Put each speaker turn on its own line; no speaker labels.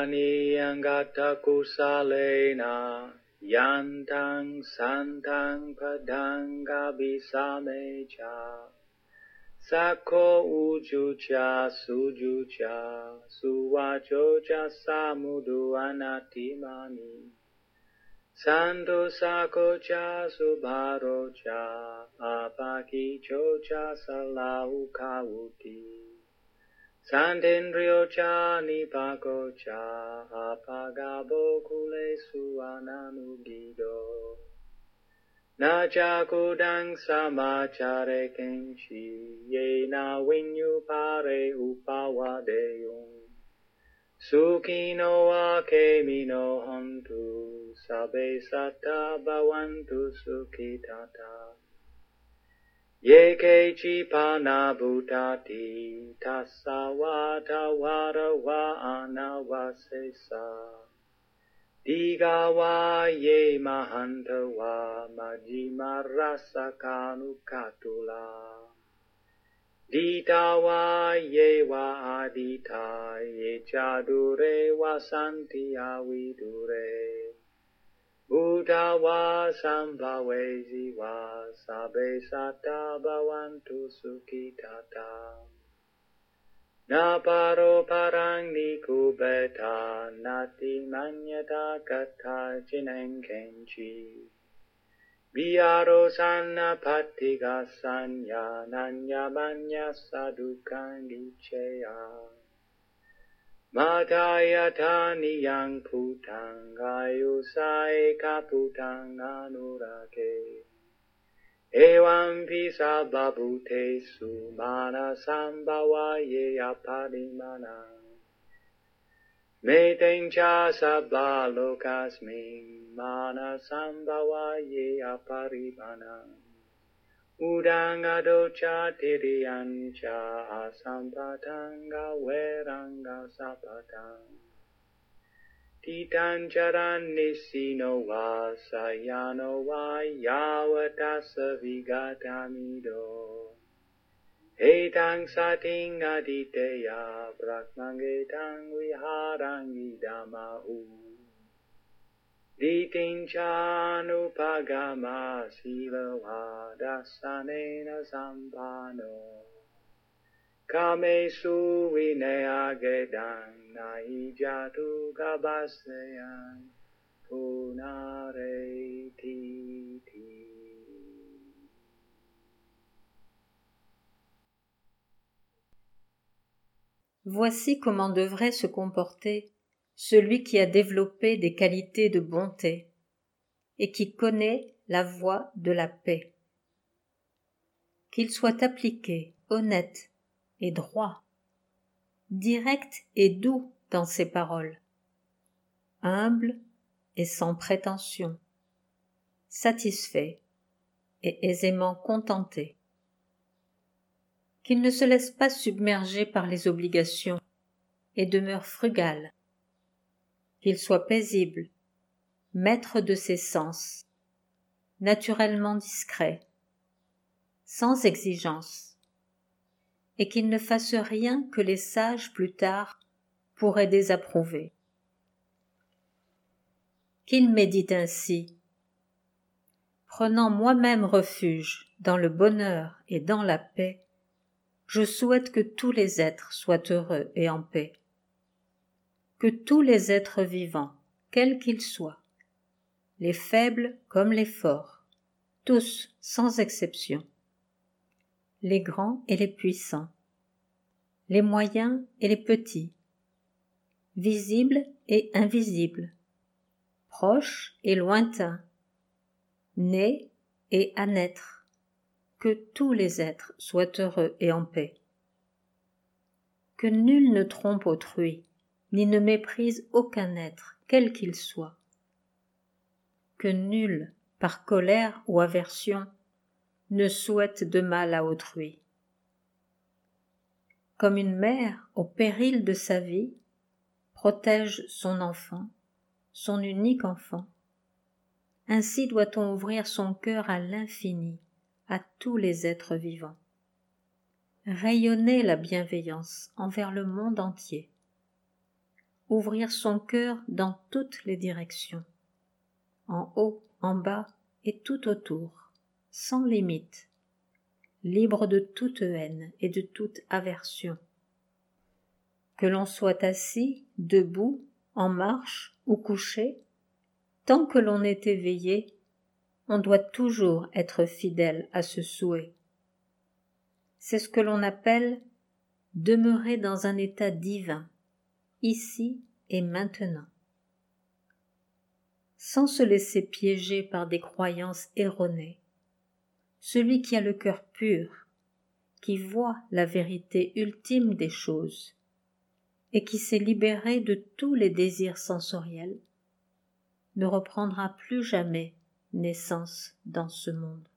Ani angata kusalena yantang santang padanga bisamecha Sako ujucha sujucha suwachocha samudu anatimani. Santo sakocha subharocha apakichocha Sandendrio cha nipako cha apagabo kule suananugido. Na cha kudang samachare kenshi ye na winyu pare upawadeyung. Sukino wa kemino hontu sabe sata bawantu sukitata. Yeke chi panabhutati tasawa tawarawa anawasesa. Digawa ye mahantawa majimarasa kanukatula. Ditawa ye wa adita ye chadure wasanti avidure. Buddha wa sambhave jiva sabe sata bhavantu sukhitata Na paro parang ni kubeta nati manyata kata jineng kenchi sanna patiga sanya nanya manya sadukangi cheya Magayatani yang putang ayusai kaputang anurake. Ewan pisa babute sumana sambawaye apadimana. Meten cha sabbalokasmin mana sambawaye aparimana. Aparimana Udang adocha tiriyancha asampatanga veranga sapatang Titancharan nisino va sayano va yavatasa vigatamido Etang sating aditeya brahmangetang viharangi damahu Ditinchānupagama silavadasanena sampano. Kamesu vinayagedang naijatu gabasayan punareti
Voici comment devrait se comporter celui qui a développé des qualités de bonté et qui connaît la voie de la paix. Qu'il soit appliqué, honnête et droit, direct et doux dans ses paroles, humble et sans prétention, satisfait et aisément contenté. Qu'il ne se laisse pas submerger par les obligations et demeure frugal qu'il soit paisible, maître de ses sens, naturellement discret, sans exigence, et qu'il ne fasse rien que les sages plus tard pourraient désapprouver. Qu'il médite ainsi, prenant moi-même refuge dans le bonheur et dans la paix, je souhaite que tous les êtres soient heureux et en paix que tous les êtres vivants, quels qu'ils soient, les faibles comme les forts, tous sans exception, les grands et les puissants, les moyens et les petits, visibles et invisibles, proches et lointains, nés et à naître, que tous les êtres soient heureux et en paix. Que nul ne trompe autrui, ni ne méprise aucun être, quel qu'il soit. Que nul, par colère ou aversion, ne souhaite de mal à autrui. Comme une mère, au péril de sa vie, protège son enfant, son unique enfant, ainsi doit-on ouvrir son cœur à l'infini, à tous les êtres vivants. Rayonner la bienveillance envers le monde entier ouvrir son cœur dans toutes les directions, en haut, en bas et tout autour, sans limite, libre de toute haine et de toute aversion. Que l'on soit assis, debout, en marche ou couché, tant que l'on est éveillé, on doit toujours être fidèle à ce souhait. C'est ce que l'on appelle demeurer dans un état divin, ici et maintenant. Sans se laisser piéger par des croyances erronées, celui qui a le cœur pur, qui voit la vérité ultime des choses, et qui s'est libéré de tous les désirs sensoriels, ne reprendra plus jamais naissance dans ce monde.